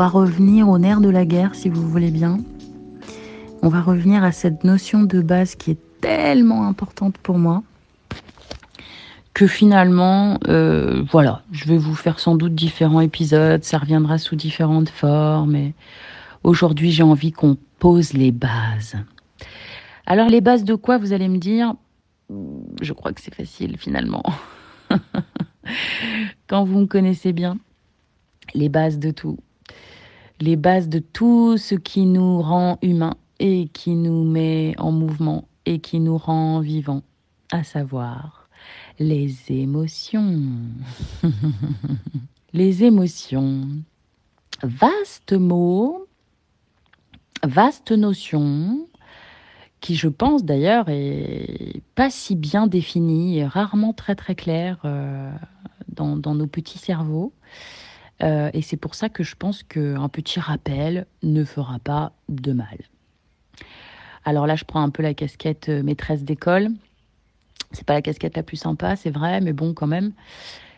va revenir au nerf de la guerre, si vous voulez bien. On va revenir à cette notion de base qui est tellement importante pour moi que finalement, euh, voilà, je vais vous faire sans doute différents épisodes, ça reviendra sous différentes formes, aujourd'hui j'ai envie qu'on pose les bases. Alors les bases de quoi, vous allez me dire? Je crois que c'est facile finalement. Quand vous me connaissez bien, les bases de tout. Les bases de tout ce qui nous rend humains et qui nous met en mouvement et qui nous rend vivants, à savoir les émotions. les émotions. Vaste mot, vaste notion, qui je pense d'ailleurs est pas si bien définie, rarement très très claire euh, dans, dans nos petits cerveaux. Euh, et c'est pour ça que je pense qu'un petit rappel ne fera pas de mal. Alors là, je prends un peu la casquette euh, maîtresse d'école. C'est pas la casquette la plus sympa, c'est vrai, mais bon, quand même.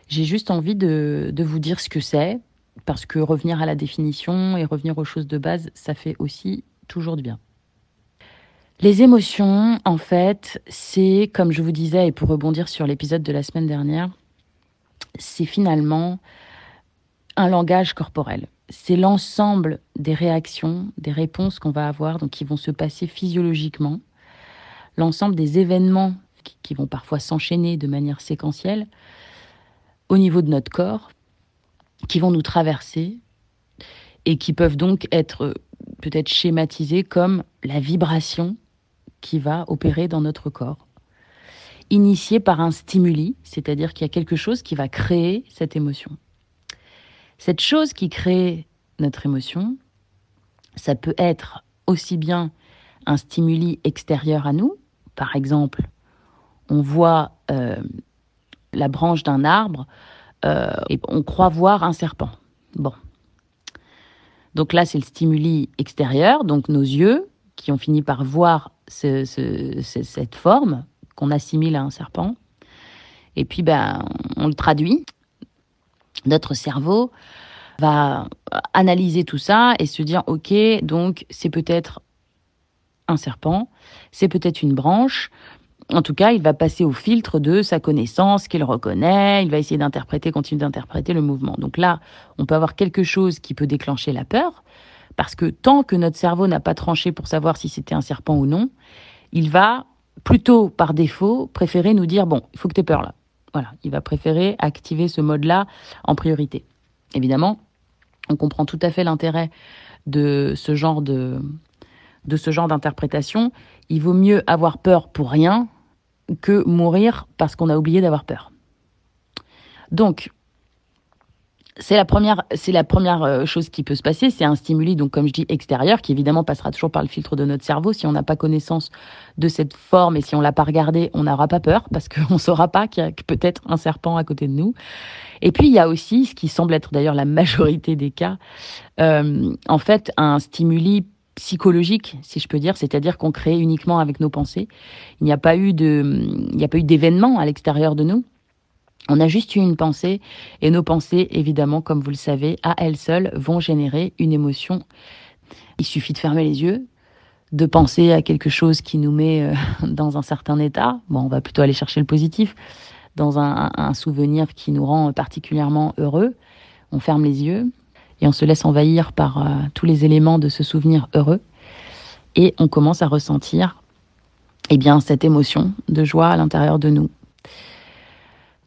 J'ai juste envie de, de vous dire ce que c'est, parce que revenir à la définition et revenir aux choses de base, ça fait aussi toujours du bien. Les émotions, en fait, c'est, comme je vous disais, et pour rebondir sur l'épisode de la semaine dernière, c'est finalement un langage corporel. C'est l'ensemble des réactions, des réponses qu'on va avoir, donc qui vont se passer physiologiquement, l'ensemble des événements qui, qui vont parfois s'enchaîner de manière séquentielle au niveau de notre corps, qui vont nous traverser et qui peuvent donc être peut-être schématisés comme la vibration qui va opérer dans notre corps, initiée par un stimuli, c'est-à-dire qu'il y a quelque chose qui va créer cette émotion. Cette chose qui crée notre émotion, ça peut être aussi bien un stimuli extérieur à nous, par exemple, on voit euh, la branche d'un arbre euh, et on croit voir un serpent. Bon. Donc là, c'est le stimuli extérieur, donc nos yeux qui ont fini par voir ce- ce- ce- cette forme qu'on assimile à un serpent. Et puis, ben, on le traduit. Notre cerveau va analyser tout ça et se dire, OK, donc c'est peut-être un serpent, c'est peut-être une branche. En tout cas, il va passer au filtre de sa connaissance, qu'il reconnaît, il va essayer d'interpréter, continuer d'interpréter le mouvement. Donc là, on peut avoir quelque chose qui peut déclencher la peur, parce que tant que notre cerveau n'a pas tranché pour savoir si c'était un serpent ou non, il va plutôt par défaut préférer nous dire, bon, il faut que tu aies peur là. Voilà, il va préférer activer ce mode-là en priorité. Évidemment, on comprend tout à fait l'intérêt de ce genre de, de ce genre d'interprétation. Il vaut mieux avoir peur pour rien que mourir parce qu'on a oublié d'avoir peur. Donc, c'est la première, c'est la première euh, chose qui peut se passer. C'est un stimuli, donc comme je dis, extérieur, qui évidemment passera toujours par le filtre de notre cerveau. Si on n'a pas connaissance de cette forme et si on l'a pas regardée, on n'aura pas peur parce qu'on saura pas qu'il y a peut-être un serpent à côté de nous. Et puis il y a aussi, ce qui semble être d'ailleurs la majorité des cas, euh, en fait, un stimuli psychologique, si je peux dire, c'est-à-dire qu'on crée uniquement avec nos pensées. Il n'y a pas eu de, il n'y a pas eu d'événement à l'extérieur de nous. On a juste eu une pensée et nos pensées, évidemment, comme vous le savez, à elles seules vont générer une émotion. Il suffit de fermer les yeux, de penser à quelque chose qui nous met euh, dans un certain état. Bon, on va plutôt aller chercher le positif, dans un, souvenir qui nous rend particulièrement heureux. On ferme les yeux et on se laisse envahir par euh, tous les éléments de ce souvenir heureux et on commence à ressentir eh bien cette émotion de joie à l'intérieur de nous.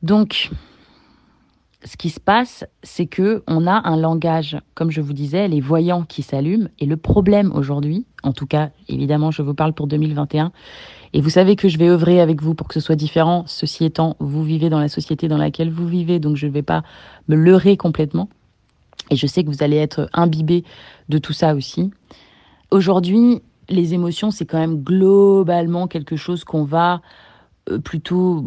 Donc ce qui se passe, c'est que on a un langage, comme je vous disais, les voyants qui s'allument. Et le problème aujourd'hui, en tout cas, évidemment, je vous parle pour 2021, et vous savez que je vais œuvrer avec vous pour que ce soit différent. Ceci étant, vous vivez dans la société dans laquelle vous vivez, donc je ne vais pas me leurrer complètement. Et je sais que vous allez être imbibé de tout ça aussi. Aujourd'hui, les émotions, c'est quand même globalement quelque chose qu'on va plutôt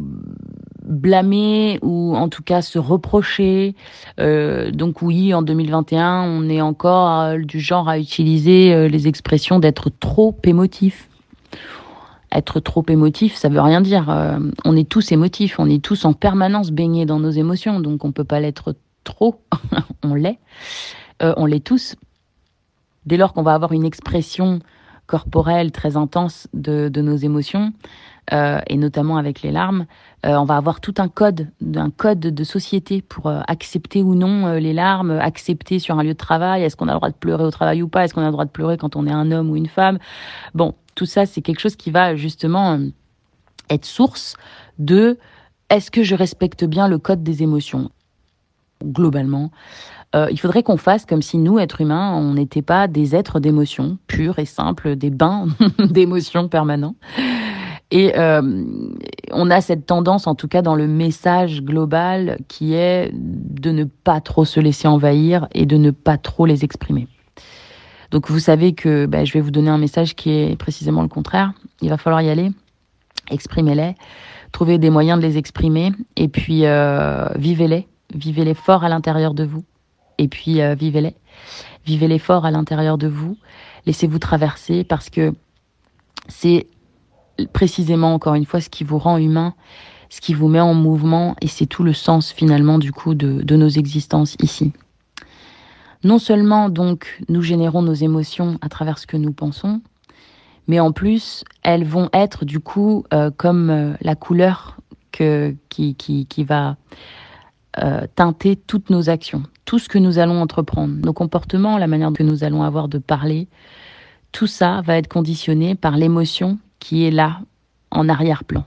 blâmer ou en tout cas se reprocher. Euh, donc oui, en 2021, on est encore euh, du genre à utiliser euh, les expressions d'être trop émotif. Être trop émotif, ça veut rien dire. Euh, on est tous émotifs, on est tous en permanence baignés dans nos émotions, donc on peut pas l'être trop. on l'est. Euh, on l'est tous. Dès lors qu'on va avoir une expression corporelle très intense de, de nos émotions, euh, et notamment avec les larmes, euh, on va avoir tout un code, un code de société pour euh, accepter ou non les larmes, accepter sur un lieu de travail, est-ce qu'on a le droit de pleurer au travail ou pas, est-ce qu'on a le droit de pleurer quand on est un homme ou une femme. Bon, tout ça, c'est quelque chose qui va justement être source de est-ce que je respecte bien le code des émotions? Globalement. Il faudrait qu'on fasse comme si nous, êtres humains, on n'était pas des êtres d'émotions purs et simples, des bains d'émotions permanents. Et euh, on a cette tendance, en tout cas dans le message global, qui est de ne pas trop se laisser envahir et de ne pas trop les exprimer. Donc vous savez que ben, je vais vous donner un message qui est précisément le contraire. Il va falloir y aller, exprimez-les, trouvez des moyens de les exprimer. Et puis euh, vivez-les, vivez-les fort à l'intérieur de vous. Et puis euh, vivez-les, vivez-les fort à l'intérieur de vous, laissez-vous traverser parce que c'est précisément encore une fois ce qui vous rend humain, ce qui vous met en mouvement et c'est tout le sens finalement du coup de, nos existences ici. Non seulement donc nous générons nos émotions à travers ce que nous pensons, mais en plus elles vont être du coup euh, comme euh, la couleur que, qui, qui, qui va euh, teinter toutes nos actions, tout ce que nous allons entreprendre, nos comportements, la manière que nous allons avoir de parler, tout ça va être conditionné par l'émotion qui est là en arrière-plan.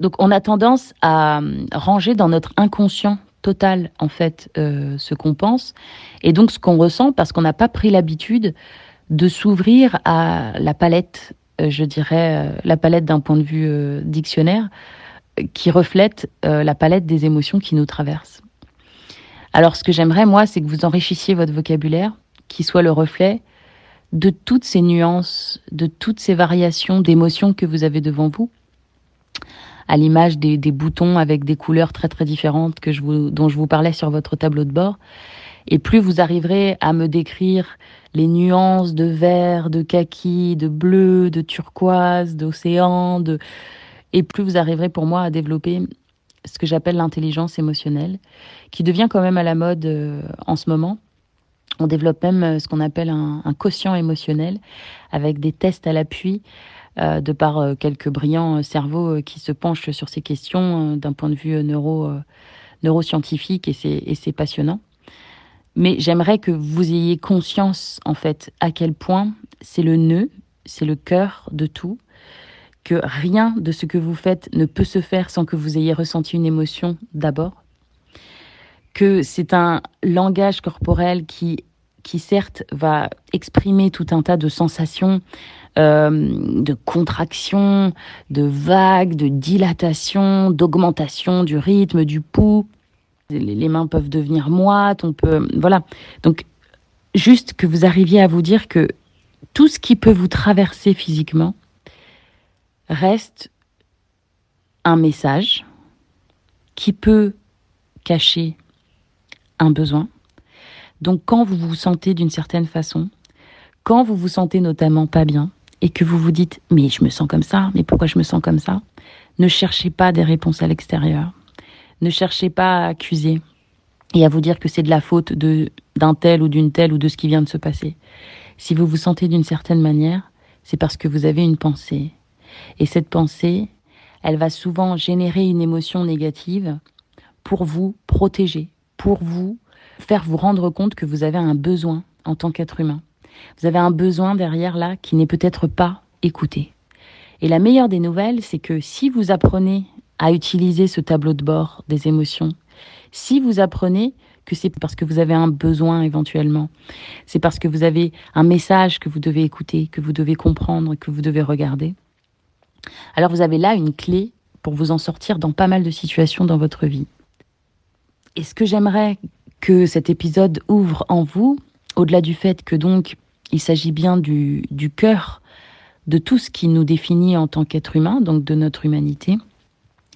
Donc on a tendance à euh, ranger dans notre inconscient total en fait euh, ce qu'on pense et donc ce qu'on ressent parce qu'on n'a pas pris l'habitude de s'ouvrir à la palette, euh, je dirais la palette d'un point de vue dictionnaire qui reflète la palette des émotions qui nous traversent. Alors ce que j'aimerais moi c'est que vous enrichissiez votre vocabulaire qui soit le reflet de toutes ces nuances, de toutes ces variations d'émotions que vous avez devant vous, à l'image des, boutons avec des couleurs très très différentes que je vous, dont je vous parlais sur votre tableau de bord. Et plus vous arriverez à me décrire les nuances de vert, de kaki, de bleu, de turquoise, d'océan, de... et plus vous arriverez pour moi à développer ce que j'appelle l'intelligence émotionnelle, qui devient quand même à la mode euh, en ce moment on développe même euh, ce qu'on appelle un, quotient émotionnel avec des tests à l'appui euh, de par euh, quelques brillants cerveaux qui se penchent sur ces questions d'un point de vue neuro, neuroscientifique et c'est passionnant. Mais j'aimerais que vous ayez conscience en fait à quel point c'est le nœud, c'est le cœur de tout, que rien de ce que vous faites ne peut se faire sans que vous ayez ressenti une émotion d'abord que c'est un langage corporel qui, qui certes va exprimer tout un tas de sensations, euh, de contraction, de vagues, de dilatation, d'augmentation du rythme, du pouls. Les mains peuvent devenir moites, on peut, voilà. Donc, juste que vous arriviez à vous dire que tout ce qui peut vous traverser physiquement reste un message qui peut cacher un besoin. Donc quand vous vous sentez d'une certaine façon, quand vous vous sentez notamment pas bien et que vous vous dites mais je me sens comme ça, mais pourquoi je me sens comme ça Ne cherchez pas des réponses à l'extérieur. Ne cherchez pas à accuser et à vous dire que c'est de la faute de d'un tel ou d'une telle ou de ce qui vient de se passer. Si vous vous sentez d'une certaine manière, c'est parce que vous avez une pensée. Et cette pensée, elle va souvent générer une émotion négative pour vous protéger, pour vous faire vous rendre compte que vous avez un besoin en tant qu'être humain. Vous avez un besoin derrière là qui n'est peut-être pas écouté. Et la meilleure des nouvelles, c'est que si vous apprenez à utiliser ce tableau de bord des émotions, si vous apprenez que c'est parce que vous avez un besoin éventuellement, c'est parce que vous avez un message que vous devez écouter, que vous devez comprendre, que vous devez regarder, alors vous avez là une clé pour vous en sortir dans pas mal de situations dans votre vie. Et ce que j'aimerais que cet épisode ouvre en vous, au-delà du fait que donc il s'agit bien du, du cœur de tout ce qui nous définit en tant qu'être humain, donc de notre humanité,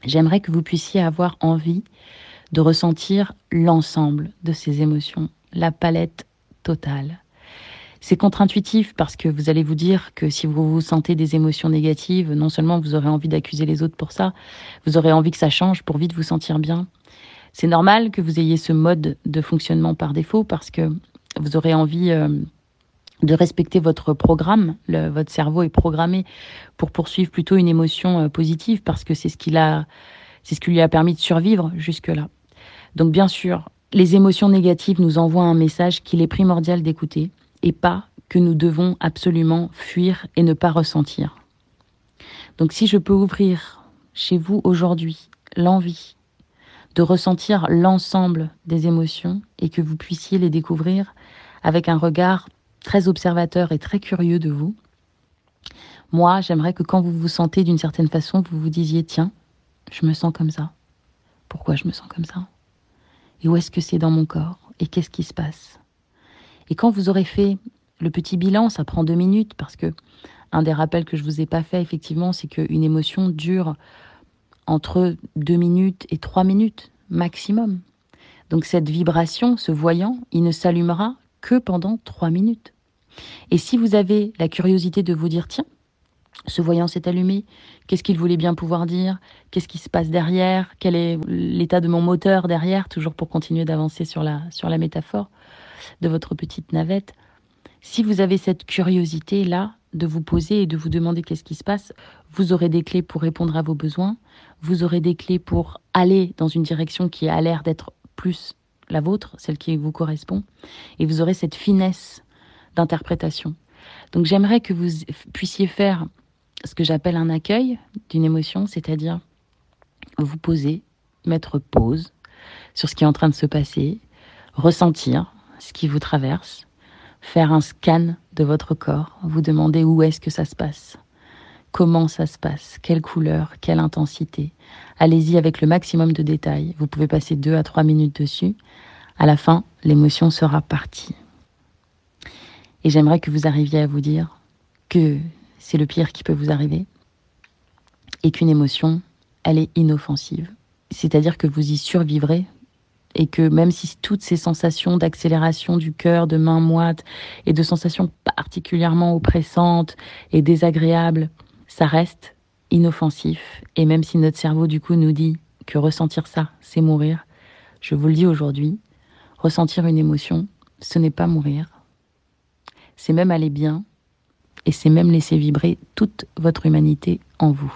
j'aimerais que vous puissiez avoir envie de ressentir l'ensemble de ces émotions, la palette totale. C'est contre-intuitif parce que vous allez vous dire que si vous vous sentez des émotions négatives, non seulement vous aurez envie d'accuser les autres pour ça, vous aurez envie que ça change pour vite vous sentir bien. C'est normal que vous ayez ce mode de fonctionnement par défaut parce que vous aurez envie euh, de respecter votre programme. Votre cerveau est programmé pour poursuivre plutôt une émotion euh, positive parce que c'est ce qu'il a, c'est ce qui lui a permis de survivre jusque-là. Donc bien sûr, les émotions négatives nous envoient un message qu'il est primordial d'écouter et pas que nous devons absolument fuir et ne pas ressentir. Donc si je peux ouvrir chez vous aujourd'hui l'envie de ressentir l'ensemble des émotions et que vous puissiez les découvrir avec un regard très observateur et très curieux de vous, moi j'aimerais que quand vous vous sentez d'une certaine façon, vous vous disiez tiens, je me sens comme ça. Pourquoi je me sens comme ça? Et où est-ce que c'est dans mon corps? Et qu'est-ce qui se passe? Et quand vous aurez fait le petit bilan, ça prend deux minutes parce que un des rappels que je vous ai pas fait effectivement, c'est qu'une émotion dure entre deux minutes et trois minutes maximum. Donc cette vibration, ce voyant, il ne s'allumera que pendant trois minutes. Et si vous avez la curiosité de vous dire, tiens, ce voyant s'est allumé, qu'est-ce qu'il voulait bien pouvoir dire, qu'est-ce qui se passe derrière, quel est l'état de mon moteur derrière, toujours pour continuer d'avancer sur la, sur la métaphore de votre petite navette. Si vous avez cette curiosité-là de vous poser et de vous demander qu'est-ce qui se passe, vous aurez des clés pour répondre à vos besoins, vous aurez des clés pour aller dans une direction qui a l'air d'être plus la vôtre, celle qui vous correspond, et vous aurez cette finesse d'interprétation. Donc j'aimerais que vous puissiez faire ce que j'appelle un accueil d'une émotion, c'est-à-dire vous poser, mettre pause sur ce qui est en train de se passer, ressentir ce qui vous traverse, faire un scan de votre corps, vous demander où est-ce que ça se passe, comment ça se passe, quelle couleur, quelle intensité. Allez-y avec le maximum de détails. Vous pouvez passer deux à trois minutes dessus. À la fin, l'émotion sera partie. Et j'aimerais que vous arriviez à vous dire que c'est le pire qui peut vous arriver et qu'une émotion, elle est inoffensive. C'est-à-dire que vous y survivrez et que même si toutes ces sensations d'accélération du cœur, de main moite et de sensations particulièrement oppressantes et désagréables, ça reste inoffensif. Et même si notre cerveau du coup nous dit que ressentir ça, c'est mourir, je vous le dis aujourd'hui, ressentir une émotion, ce n'est pas mourir, c'est même aller bien et c'est même laisser vibrer toute votre humanité en vous.